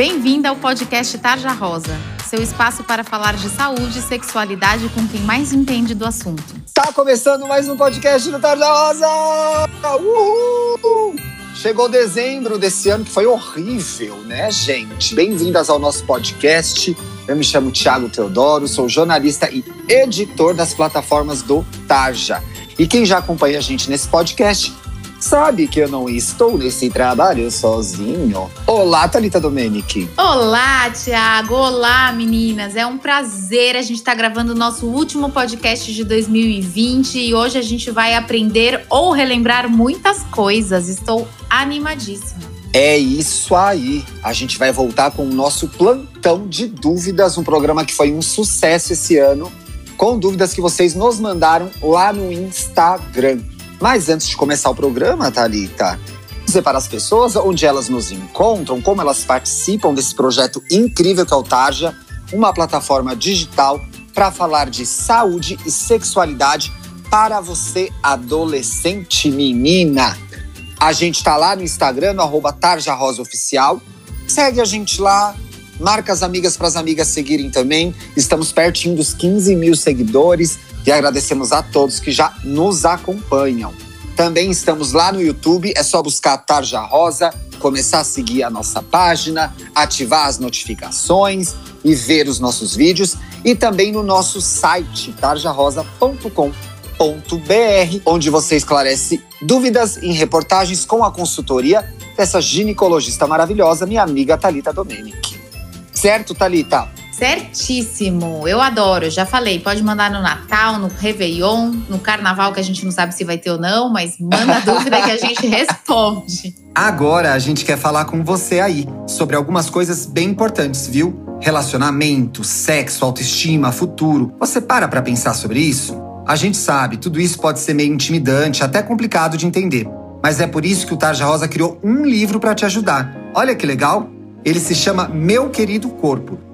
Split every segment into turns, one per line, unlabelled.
Bem-vinda ao podcast Tarja Rosa, seu espaço para falar de saúde e sexualidade com quem mais entende do assunto.
Tá começando mais um podcast do Tarja Rosa! Uhul! Chegou dezembro desse ano, que foi horrível, né, gente? Bem-vindas ao nosso podcast. Eu me chamo Thiago Teodoro, sou jornalista e editor das plataformas do Tarja. E quem já acompanha a gente nesse podcast sabe que eu não estou nesse trabalho sozinho. Olá, Thalita Domenic.
Olá, Tiago. Olá, meninas. É um prazer a gente estar tá gravando o nosso último podcast de 2020 e hoje a gente vai aprender ou relembrar muitas coisas. Estou animadíssima.
É isso aí. A gente vai voltar com o nosso plantão de dúvidas, um programa que foi um sucesso esse ano, com dúvidas que vocês nos mandaram lá no Instagram. Mas antes de começar o programa, Thalita, dizer para as pessoas onde elas nos encontram, como elas participam desse projeto incrível que é o Tarja, uma plataforma digital para falar de saúde e sexualidade para você, adolescente menina. A gente está lá no Instagram, no arroba Tarja Rosa Oficial. Segue a gente lá, marca as amigas para as amigas seguirem também. Estamos pertinho dos 15 mil seguidores e agradecemos a todos que já nos acompanham. Também estamos lá no YouTube, é só buscar Tarja Rosa, começar a seguir a nossa página, ativar as notificações e ver os nossos vídeos. E também no nosso site, tarjarosa.com.br, onde você esclarece dúvidas em reportagens com a consultoria dessa ginecologista maravilhosa, minha amiga Talita Domenic. Certo, Talita?
Certíssimo, eu adoro. Já falei, pode mandar no Natal, no Réveillon, no Carnaval, que a gente não sabe se vai ter ou não, mas manda dúvida que a gente responde.
Agora a gente quer falar com você aí sobre algumas coisas bem importantes, viu? Relacionamento, sexo, autoestima, futuro. Você para pra pensar sobre isso? A gente sabe, tudo isso pode ser meio intimidante, até complicado de entender. Mas é por isso que o Tarja Rosa criou um livro para te ajudar. Olha que legal! Ele se chama Meu Querido Corpo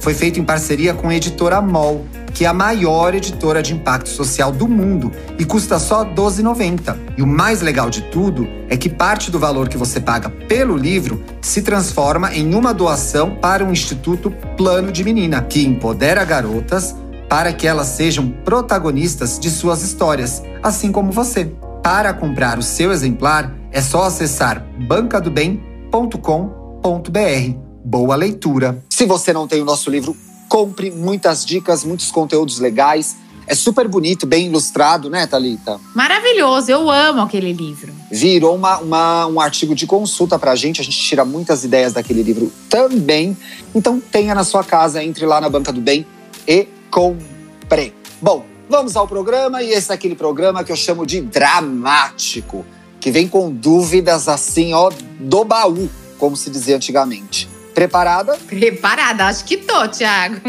foi feito em parceria com a editora MOL que é a maior editora de impacto social do mundo e custa só R$ 12,90. E o mais legal de tudo é que parte do valor que você paga pelo livro se transforma em uma doação para o Instituto Plano de Menina, que empodera garotas para que elas sejam protagonistas de suas histórias, assim como você. Para comprar o seu exemplar, é só acessar bancadobem.com.br. Boa leitura! Se você não tem o nosso livro compre muitas dicas, muitos conteúdos legais. É super bonito, bem ilustrado, né, Thalita?
Maravilhoso, eu amo aquele livro.
Virou uma, uma, um artigo de consulta pra gente, a gente tira muitas ideias daquele livro também. Então tenha na sua casa, entre lá na Banca do Bem e compre. Bom, vamos ao programa e esse é aquele programa que eu chamo de dramático, que vem com dúvidas assim, ó, do baú, como se dizia antigamente. Preparada?
Preparada, acho que tô, Thiago.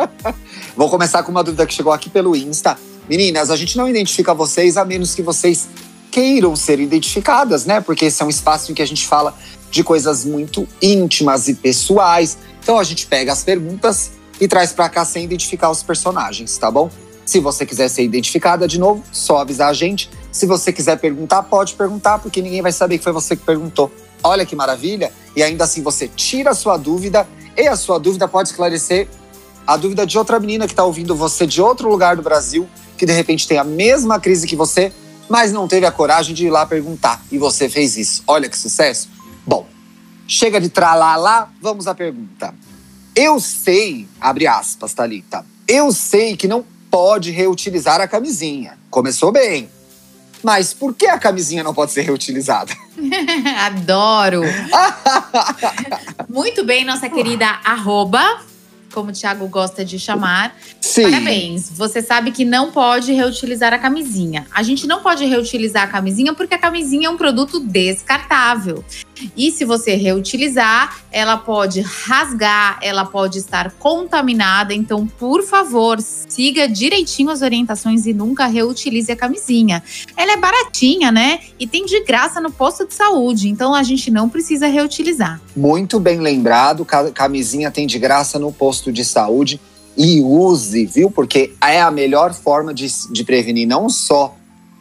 Vou começar com uma dúvida que chegou aqui pelo Insta. Meninas, a gente não identifica vocês a menos que vocês queiram ser identificadas, né? Porque esse é um espaço em que a gente fala de coisas muito íntimas e pessoais. Então a gente pega as perguntas e traz para cá sem identificar os personagens, tá bom? Se você quiser ser identificada de novo, só avisar a gente. Se você quiser perguntar, pode perguntar, porque ninguém vai saber que foi você que perguntou. Olha que maravilha! E ainda assim você tira a sua dúvida e a sua dúvida pode esclarecer a dúvida de outra menina que está ouvindo você de outro lugar do Brasil, que de repente tem a mesma crise que você, mas não teve a coragem de ir lá perguntar. E você fez isso. Olha que sucesso! Bom, chega de tralalá, vamos à pergunta. Eu sei, abre aspas, Thalita, eu sei que não pode reutilizar a camisinha. Começou bem. Mas por que a camisinha não pode ser reutilizada?
Adoro! Muito bem, nossa querida arroba, como o Thiago gosta de chamar.
Sim.
Parabéns. Você sabe que não pode reutilizar a camisinha. A gente não pode reutilizar a camisinha porque a camisinha é um produto descartável. E se você reutilizar, ela pode rasgar, ela pode estar contaminada. Então, por favor, siga direitinho as orientações e nunca reutilize a camisinha. Ela é baratinha, né? E tem de graça no posto de saúde. Então, a gente não precisa reutilizar.
Muito bem lembrado, camisinha tem de graça no posto de saúde. E use, viu? Porque é a melhor forma de, de prevenir não só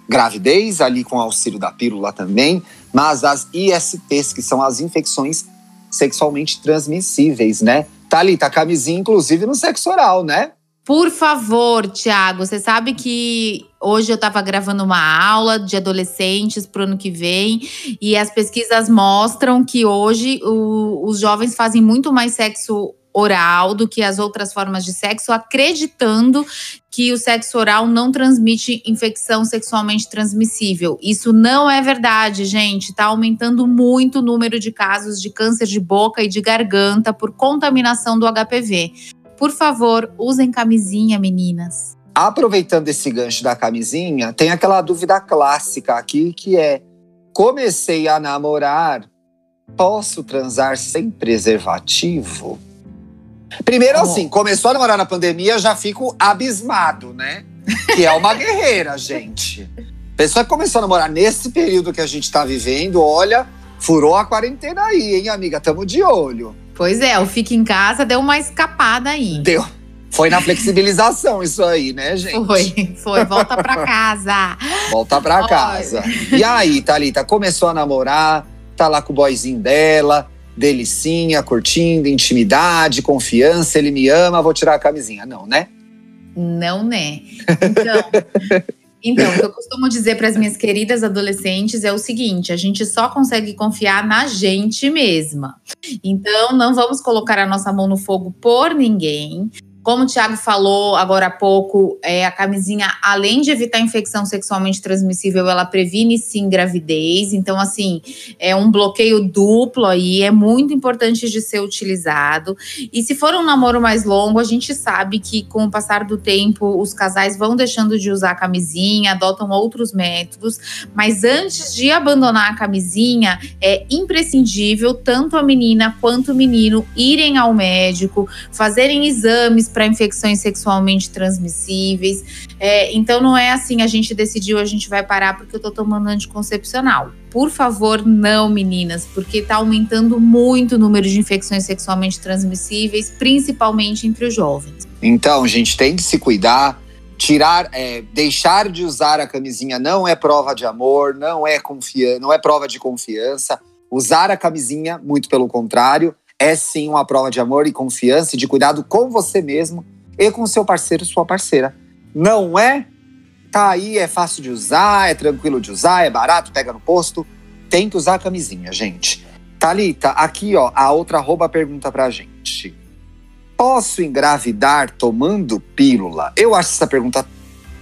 gravidez, ali com auxílio da pílula também, mas as ISTs, que são as infecções sexualmente transmissíveis, né? Tá ali, tá camisinha, inclusive no sexo oral, né?
Por favor, Tiago, você sabe que hoje eu estava gravando uma aula de adolescentes para o ano que vem e as pesquisas mostram que hoje o, os jovens fazem muito mais sexo oral do que as outras formas de sexo, acreditando que o sexo oral não transmite infecção sexualmente transmissível. Isso não é verdade, gente. Está aumentando muito o número de casos de câncer de boca e de garganta por contaminação do HPV. Por favor, usem camisinha, meninas.
Aproveitando esse gancho da camisinha, tem aquela dúvida clássica aqui que é: comecei a namorar, posso transar sem preservativo? Primeiro, assim, começou a namorar na pandemia, já fico abismado, né? Que é uma guerreira, gente. Pessoa que começou a namorar nesse período que a gente tá vivendo, olha, furou a quarentena aí, hein, amiga? Tamo de olho.
Pois é, o Fica em Casa deu uma escapada aí.
Deu. Foi na flexibilização isso aí, né, gente?
Foi, foi. Volta pra casa.
Volta pra casa. E aí, Thalita, começou a namorar, tá lá com o boyzinho dela, delicinha, curtindo, intimidade, confiança, ele me ama, vou tirar a camisinha. Não, né?
Não, né? Então, então o que eu costumo dizer para as minhas queridas adolescentes é o seguinte: a gente só consegue confiar na gente mesma. Então, não vamos colocar a nossa mão no fogo por ninguém. Como o Thiago falou agora há pouco, é, a camisinha, além de evitar infecção sexualmente transmissível, ela previne sim gravidez. Então, assim, é um bloqueio duplo aí, é muito importante de ser utilizado. E se for um namoro mais longo, a gente sabe que com o passar do tempo, os casais vão deixando de usar a camisinha, adotam outros métodos. Mas antes de abandonar a camisinha, é imprescindível tanto a menina quanto o menino irem ao médico, fazerem exames para infecções sexualmente transmissíveis. É, então não é assim, a gente decidiu, a gente vai parar porque eu tô tomando anticoncepcional. Por favor, não, meninas, porque tá aumentando muito o número de infecções sexualmente transmissíveis, principalmente entre os jovens.
Então, gente, tem que se cuidar. Tirar, é, deixar de usar a camisinha não é prova de amor, não é confiança, não é prova de confiança. Usar a camisinha, muito pelo contrário, é sim uma prova de amor e confiança e de cuidado com você mesmo e com seu parceiro, sua parceira. Não é? Tá aí, é fácil de usar, é tranquilo de usar, é barato, pega no posto. Tem que usar a camisinha, gente. Talita, aqui ó, a outra arroba pergunta pra gente. Posso engravidar tomando pílula? Eu acho essa pergunta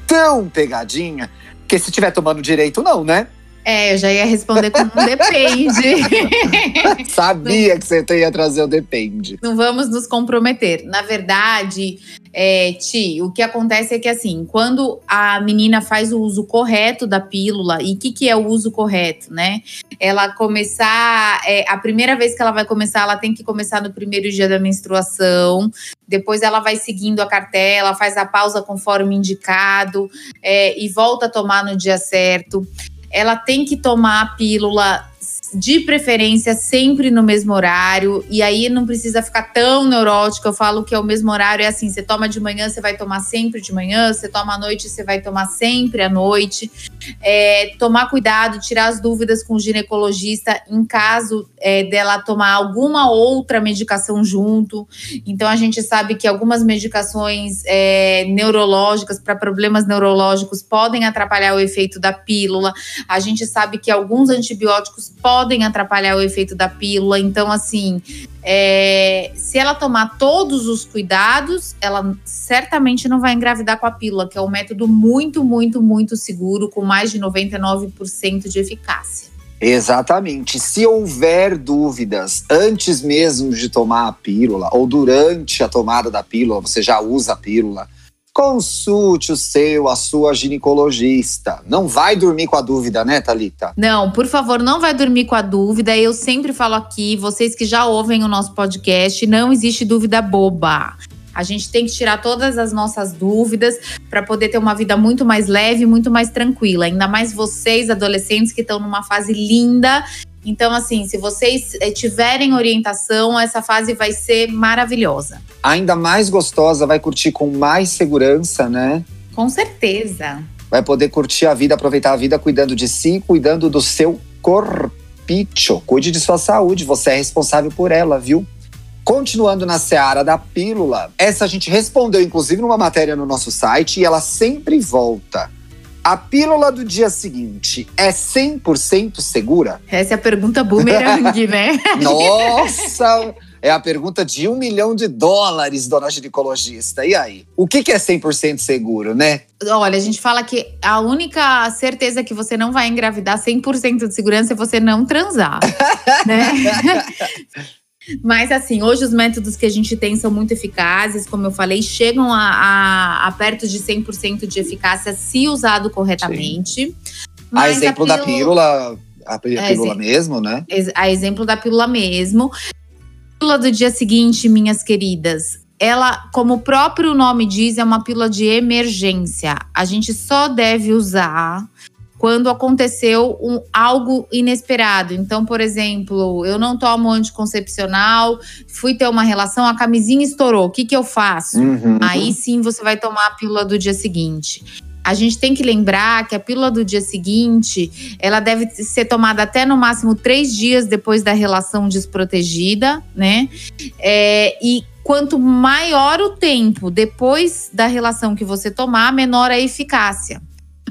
tão pegadinha, que se estiver tomando direito, não, né?
É, eu já ia responder com um depende.
Sabia que você ia trazer o depende.
Não vamos nos comprometer. Na verdade, é, Ti, o que acontece é que assim, quando a menina faz o uso correto da pílula, e o que, que é o uso correto, né? Ela começar, é, a primeira vez que ela vai começar, ela tem que começar no primeiro dia da menstruação, depois ela vai seguindo a cartela, faz a pausa conforme indicado é, e volta a tomar no dia certo ela tem que tomar a pílula de preferência sempre no mesmo horário, e aí não precisa ficar tão neurótico. Eu falo que é o mesmo horário, é assim: você toma de manhã, você vai tomar sempre de manhã, você toma à noite, você vai tomar sempre à noite. É, tomar cuidado, tirar as dúvidas com o ginecologista em caso é, dela tomar alguma outra medicação junto. Então, a gente sabe que algumas medicações é, neurológicas para problemas neurológicos podem atrapalhar o efeito da pílula. A gente sabe que alguns antibióticos podem podem atrapalhar o efeito da pílula. Então, assim, é, se ela tomar todos os cuidados, ela certamente não vai engravidar com a pílula, que é um método muito, muito, muito seguro, com mais de 99% de eficácia.
Exatamente. Se houver dúvidas antes mesmo de tomar a pílula ou durante a tomada da pílula, você já usa a pílula, consulte o seu, a sua ginecologista. Não vai dormir com a dúvida, né, Thalita?
Não, por favor, não vai dormir com a dúvida. Eu sempre falo aqui, vocês que já ouvem o nosso podcast, não existe dúvida boba. A gente tem que tirar todas as nossas dúvidas para poder ter uma vida muito mais leve, muito mais tranquila. Ainda mais vocês, adolescentes, que estão numa fase linda. Então, assim, se vocês eh, tiverem orientação, essa fase vai ser maravilhosa.
Ainda mais gostosa, vai curtir com mais segurança, né?
Com certeza.
Vai poder curtir a vida, aproveitar a vida cuidando de si, cuidando do seu corpicho. Cuide de sua saúde, você é responsável por ela, viu? Continuando na seara da pílula, essa a gente respondeu inclusive numa matéria no nosso site e ela sempre volta. A pílula do dia seguinte é 100% segura?
Essa é a pergunta boomerang, né?
Nossa! É a pergunta de um milhão de dólares, dona ginecologista. E aí? O que, que é 100% seguro, né?
Olha, a gente fala que a única certeza que você não vai engravidar 100% de segurança é você não transar, né? Mas assim, hoje os métodos que a gente tem são muito eficazes, como eu falei, chegam a, a, a perto de 100% de eficácia se usado corretamente.
a exemplo a pílula, da pílula, a pílula é, mesmo, né?
A exemplo da pílula mesmo. A pílula do dia seguinte, minhas queridas, ela, como o próprio nome diz, é uma pílula de emergência. A gente só deve usar quando aconteceu um, algo inesperado. Então, por exemplo, eu não tomo anticoncepcional, fui ter uma relação, a camisinha estourou. O que, que eu faço? Uhum. Aí sim você vai tomar a pílula do dia seguinte. A gente tem que lembrar que a pílula do dia seguinte, ela deve ser tomada até no máximo três dias depois da relação desprotegida, né? É, e quanto maior o tempo depois da relação que você tomar, menor a eficácia.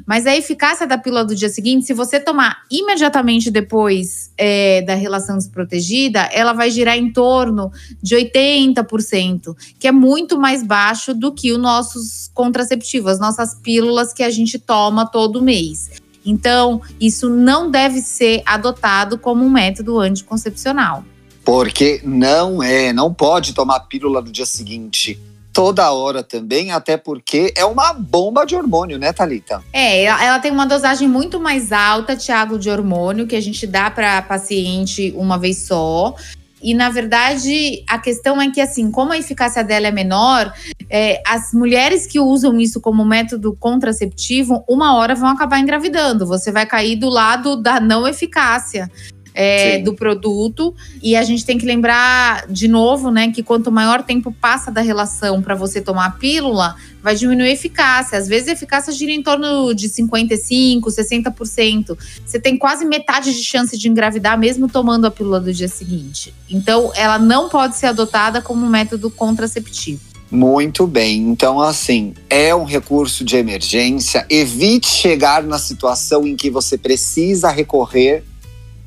Mas a eficácia da pílula do dia seguinte, se você tomar imediatamente depois é, da relação desprotegida, ela vai girar em torno de 80%, que é muito mais baixo do que os nossos contraceptivos, as nossas pílulas que a gente toma todo mês. Então, isso não deve ser adotado como um método anticoncepcional.
Porque não é, não pode tomar pílula no dia seguinte toda hora também, até porque é uma bomba de hormônio, né, Talita?
É, ela tem uma dosagem muito mais alta, Tiago, de hormônio que a gente dá para paciente uma vez só. E na verdade, a questão é que, assim, como a eficácia dela é menor, é, as mulheres que usam isso como método contraceptivo, uma hora vão acabar engravidando. Você vai cair do lado da não eficácia é, do produto. E a gente tem que lembrar de novo, né, que quanto maior tempo passa da relação para você tomar a pílula, vai diminuir a eficácia. Às vezes a eficácia gira em torno de 55, 60%. Você tem quase metade de chance de engravidar mesmo tomando a pílula do dia seguinte. Então, ela não pode ser adotada como método contraceptivo.
Muito bem. Então, assim, é um recurso de emergência. Evite chegar na situação em que você precisa recorrer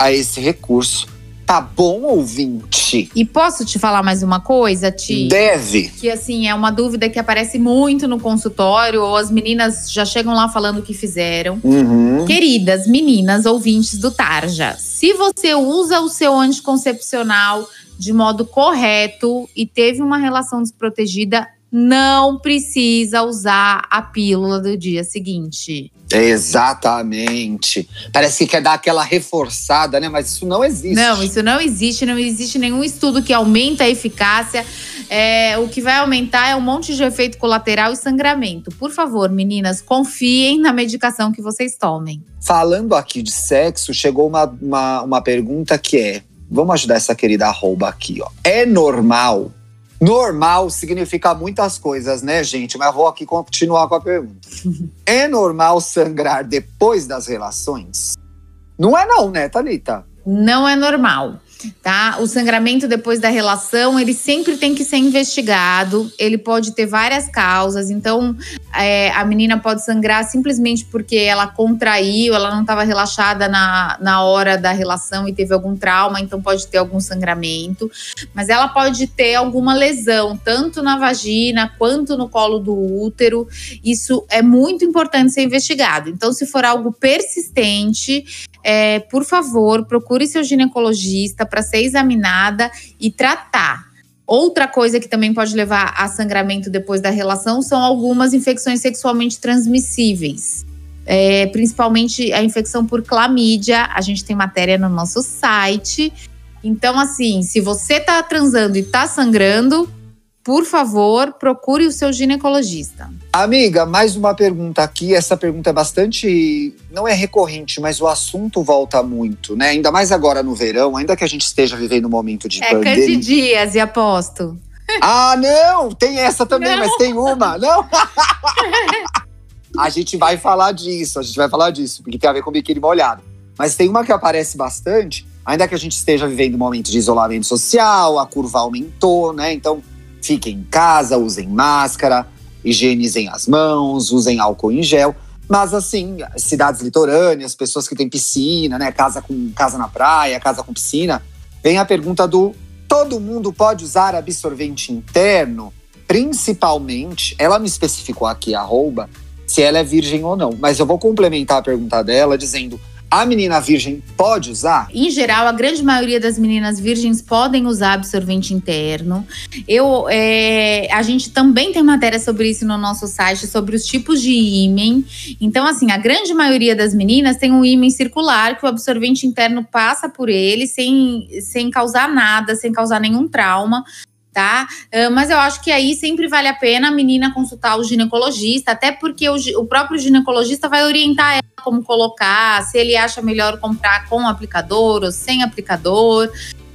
a esse recurso. Tá bom, ouvinte?
E posso te falar mais uma coisa, Ti?
Deve.
Que assim, é uma dúvida que aparece muito no consultório, ou as meninas já chegam lá falando o que fizeram.
Uhum.
Queridas meninas ouvintes do Tarja, se você usa o seu anticoncepcional de modo correto e teve uma relação desprotegida, não precisa usar a pílula do dia seguinte.
Exatamente. Parece que quer dar aquela reforçada, né? Mas isso não existe.
Não, isso não existe. Não existe nenhum estudo que aumenta a eficácia. É, o que vai aumentar é um monte de efeito colateral e sangramento. Por favor, meninas, confiem na medicação que vocês tomem.
Falando aqui de sexo, chegou uma, uma, uma pergunta que é: vamos ajudar essa querida arroba aqui, ó. É normal Normal significa muitas coisas, né, gente? Mas vou aqui continuar com a pergunta. é normal sangrar depois das relações? Não é não, né, Thalita?
Não é normal tá? O sangramento depois da relação, ele sempre tem que ser investigado. Ele pode ter várias causas. Então, é, a menina pode sangrar simplesmente porque ela contraiu, ela não estava relaxada na, na hora da relação e teve algum trauma, então pode ter algum sangramento. Mas ela pode ter alguma lesão, tanto na vagina quanto no colo do útero. Isso é muito importante ser investigado. Então, se for algo persistente, é, por favor, procure seu ginecologista para ser examinada e tratar. Outra coisa que também pode levar a sangramento depois da relação são algumas infecções sexualmente transmissíveis. É, principalmente a infecção por clamídia. A gente tem matéria no nosso site. Então, assim, se você tá transando e tá sangrando, por favor, procure o seu ginecologista.
Amiga, mais uma pergunta aqui. Essa pergunta é bastante. Não é recorrente, mas o assunto volta muito, né? Ainda mais agora no verão, ainda que a gente esteja vivendo um momento de
é,
pandemia.
É Candidias, e aposto.
Ah, não! Tem essa também, não. mas tem uma. Não! a gente vai falar disso, a gente vai falar disso, porque tem a ver com biquíni molhado. Mas tem uma que aparece bastante, ainda que a gente esteja vivendo um momento de isolamento social, a curva aumentou, né? Então Fiquem em casa, usem máscara, higienizem as mãos, usem álcool em gel. Mas assim, cidades litorâneas, pessoas que têm piscina, né? Casa com casa na praia, casa com piscina. Vem a pergunta do todo mundo pode usar absorvente interno? Principalmente, ela me especificou aqui, arroba, se ela é virgem ou não. Mas eu vou complementar a pergunta dela dizendo a menina virgem pode usar?
Em geral, a grande maioria das meninas virgens podem usar absorvente interno. Eu, é, a gente também tem matéria sobre isso no nosso site, sobre os tipos de ímen. Então, assim, a grande maioria das meninas tem um ímen circular que o absorvente interno passa por ele sem, sem causar nada, sem causar nenhum trauma tá? Uh, mas eu acho que aí sempre vale a pena a menina consultar o ginecologista, até porque o, o, próprio ginecologista vai orientar ela como colocar, se ele acha melhor comprar com aplicador ou sem aplicador.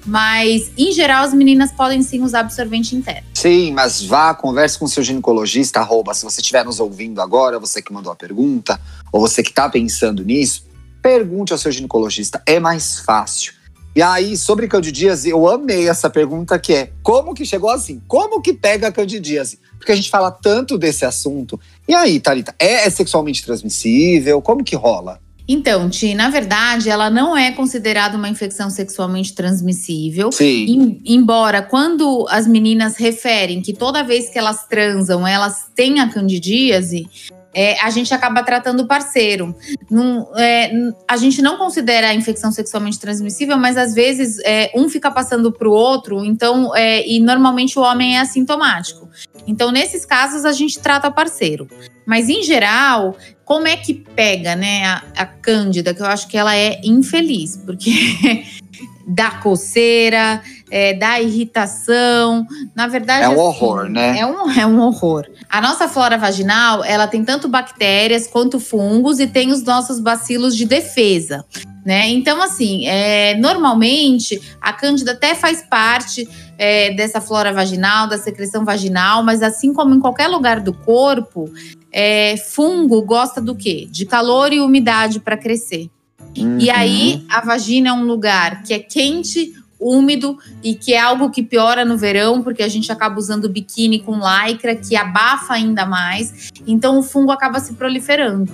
Mas, em geral, as meninas podem sim usar absorvente interno.
Sim, mas vá, converse com seu ginecologista, arroba, se você estiver nos ouvindo agora, você que mandou a pergunta, ou você que está pensando nisso, pergunte ao seu ginecologista, é mais fácil. E aí, sobre candidíase, eu amei essa pergunta que é: como que chegou assim? Como que pega a candidíase? Porque a gente fala tanto desse assunto. E aí, Thalita, é, é sexualmente transmissível? Como que rola?
Então, Ti, na verdade, ela não é considerada uma infecção sexualmente transmissível.
Sim.
Em, embora, quando as meninas referem que toda vez que elas transam, elas têm a candidíase, é, a gente acaba tratando o parceiro. Num, é, a gente não considera a infecção sexualmente transmissível, mas às vezes é, um fica passando para o outro, então, é, e normalmente o homem é assintomático. Então, nesses casos, a gente trata o parceiro. Mas, em geral, como é que pega, né, a, a Cândida, que eu acho que ela é infeliz, porque dá coceira, é, dá irritação. Na verdade.
É um assim, horror, né?
É um, é um horror. A nossa flora vaginal, ela tem tanto bactérias quanto fungos e tem os nossos bacilos de defesa. Né? Então, assim, é, normalmente a cândida até faz parte é, dessa flora vaginal, da secreção vaginal, mas assim como em qualquer lugar do corpo, é, fungo gosta do quê? De calor e umidade para crescer. Uhum. E aí, a vagina é um lugar que é quente, úmido e que é algo que piora no verão, porque a gente acaba usando biquíni com lycra, que abafa ainda mais. Então, o fungo acaba se proliferando.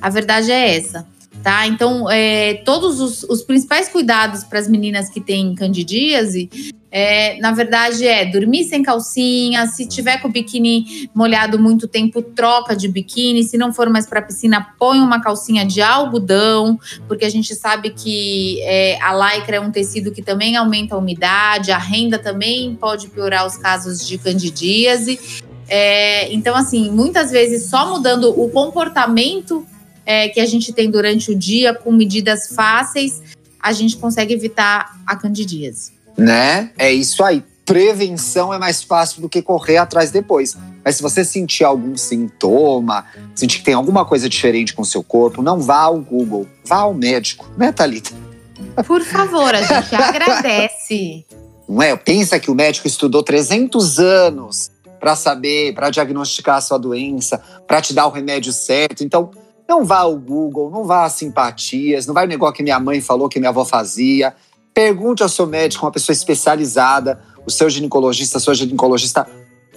A verdade é essa. Tá? Então, é, todos os, os principais cuidados para as meninas que têm candidíase é, na verdade, é dormir sem calcinha. Se tiver com o biquíni molhado muito tempo, troca de biquíni. Se não for mais para piscina, põe uma calcinha de algodão, porque a gente sabe que é, a lycra é um tecido que também aumenta a umidade. A renda também pode piorar os casos de candidíase. É, então, assim, muitas vezes só mudando o comportamento é, que a gente tem durante o dia com medidas fáceis, a gente consegue evitar a candidíase.
Né? É isso aí. Prevenção é mais fácil do que correr atrás depois. Mas se você sentir algum sintoma, sentir que tem alguma coisa diferente com o seu corpo, não vá ao Google, vá ao médico, né, Thalita?
Por favor, a gente agradece.
Não é? Pensa que o médico estudou 300 anos para saber, para diagnosticar a sua doença, para te dar o remédio certo. Então, não vá ao Google, não vá a simpatias, não vai o negócio que minha mãe falou que minha avó fazia. Pergunte ao seu médico, uma pessoa especializada, o seu ginecologista, a sua ginecologista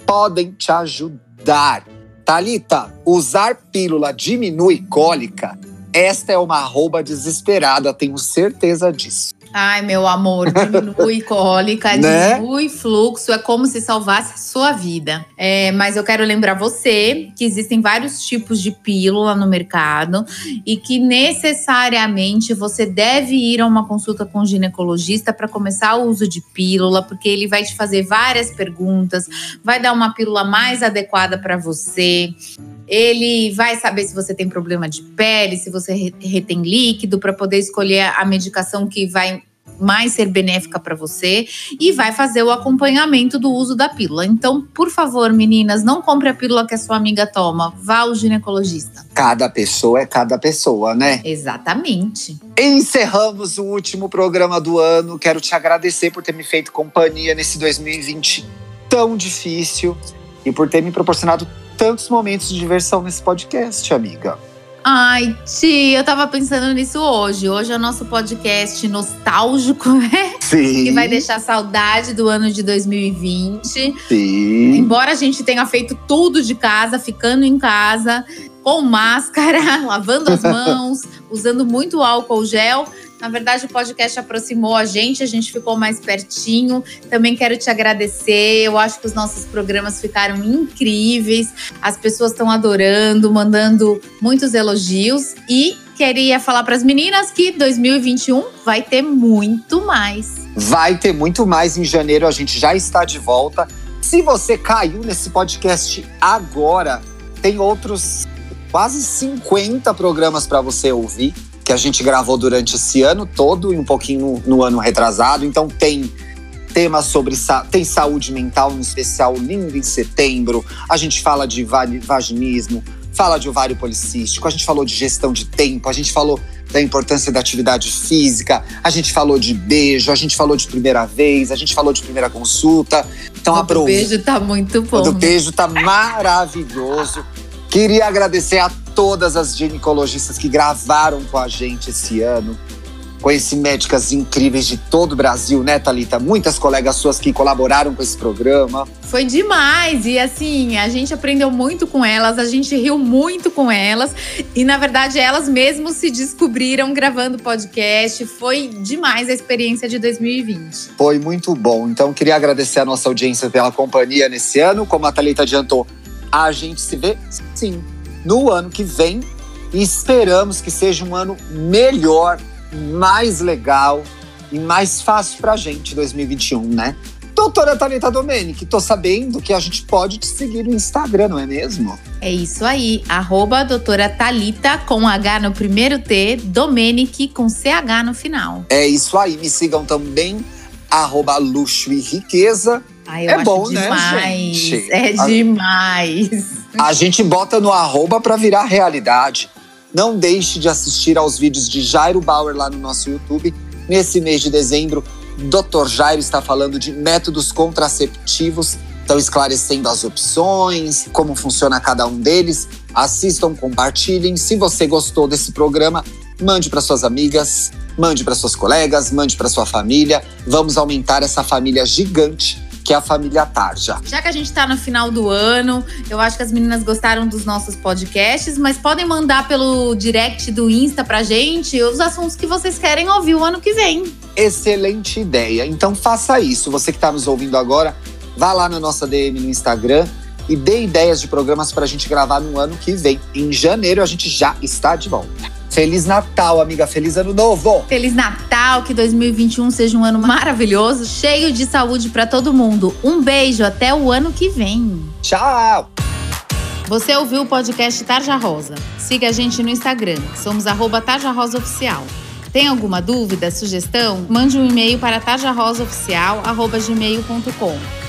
podem te ajudar. Talita, usar pílula diminui cólica? Esta é uma arroba desesperada, tenho certeza disso.
Ai, meu amor, diminui cólica, né? diminui fluxo, é como se salvasse a sua vida. É, mas eu quero lembrar você que existem vários tipos de pílula no mercado e que necessariamente você deve ir a uma consulta com o ginecologista para começar o uso de pílula, porque ele vai te fazer várias perguntas, vai dar uma pílula mais adequada para você. Ele vai saber se você tem problema de pele, se você retém líquido, para poder escolher a medicação que vai mais ser benéfica para você e vai fazer o acompanhamento do uso da pílula. Então, por favor, meninas, não compre a pílula que a sua amiga toma, vá ao ginecologista.
Cada pessoa é cada pessoa, né?
Exatamente.
Encerramos o último programa do ano. Quero te agradecer por ter me feito companhia nesse 2020 tão difícil e por ter me proporcionado tantos momentos de diversão nesse podcast, amiga.
Ai, tia, eu tava pensando nisso hoje. Hoje é o nosso podcast nostálgico, né?
Sim.
Que vai deixar saudade do ano de 2020.
Sim.
Embora a gente tenha feito tudo de casa, ficando em casa, com máscara, lavando as mãos, usando muito álcool gel. Na verdade, o podcast aproximou a gente, a gente ficou mais pertinho. Também quero te agradecer. Eu acho que os nossos programas ficaram incríveis. As pessoas estão adorando, mandando muitos elogios. E queria falar para as meninas que 2021 vai ter muito mais.
Vai ter muito mais em janeiro, a gente já está de volta. Se você caiu nesse podcast agora, tem outros quase 50 programas para você ouvir que a gente gravou durante esse ano todo e um pouquinho no, no ano retrasado. Então tem temas sobre tem saúde mental, um especial lindo em setembro. A gente fala de vaginismo, fala de ovário policístico, a gente falou de gestão de tempo, a gente falou da importância da atividade física, a gente falou de beijo, a gente falou de primeira vez, a gente falou de primeira consulta. Então
o do beijo tá muito bom. O
do beijo tá maravilhoso. Queria agradecer a todas as ginecologistas que gravaram com a gente esse ano. Conheci médicas incríveis de todo o Brasil, né, Thalita? Muitas colegas suas que colaboraram com esse programa.
Foi demais! E assim, a gente aprendeu muito com elas, a gente riu muito com elas. E na verdade, elas mesmas se descobriram gravando podcast. Foi demais a experiência de 2020.
Foi muito bom. Então, queria agradecer a nossa audiência pela companhia nesse ano. Como a Thalita adiantou, a gente se vê sim no ano que vem e esperamos que seja um ano melhor, mais legal e mais fácil pra gente 2021, né? Doutora Thalita Domenic, tô sabendo que a gente pode te seguir no Instagram, não é mesmo?
É isso aí, arroba doutora Thalita com H no primeiro T, Domenic com CH no final.
É isso aí, me sigam também, arroba luxo e riqueza
Ai, é bom, né, gente? É a, demais.
A gente bota no arroba pra virar realidade. Não deixe de assistir aos vídeos de Jairo Bauer lá no nosso YouTube. Nesse mês de dezembro, Dr. Jairo está falando de métodos contraceptivos, estão esclarecendo as opções, como funciona cada um deles. Assistam, compartilhem. Se você gostou desse programa, mande para suas amigas, mande para suas colegas, mande para sua família. Vamos aumentar essa família gigante que é a família Tarja.
Já que a gente está no final do ano, eu acho que as meninas gostaram dos nossos podcasts, mas podem mandar pelo direct do Insta pra gente os assuntos que vocês querem ouvir o ano que vem.
Excelente ideia. Então faça isso. Você que está nos ouvindo agora, vá lá na nossa DM no Instagram e dê ideias de programas para a gente gravar no ano que vem. Em janeiro a gente já está de volta. Feliz Natal, amiga. Feliz Ano Novo.
Feliz Natal, que 2021 seja um ano maravilhoso, cheio de saúde para todo mundo. Um beijo, até o ano que vem.
Tchau.
Você ouviu o podcast Tarja Rosa? Siga a gente no Instagram. Somos arroba Tarja Rosa Oficial. Tem alguma dúvida, sugestão? Mande um e-mail para tarjarosaoficial.gmail.com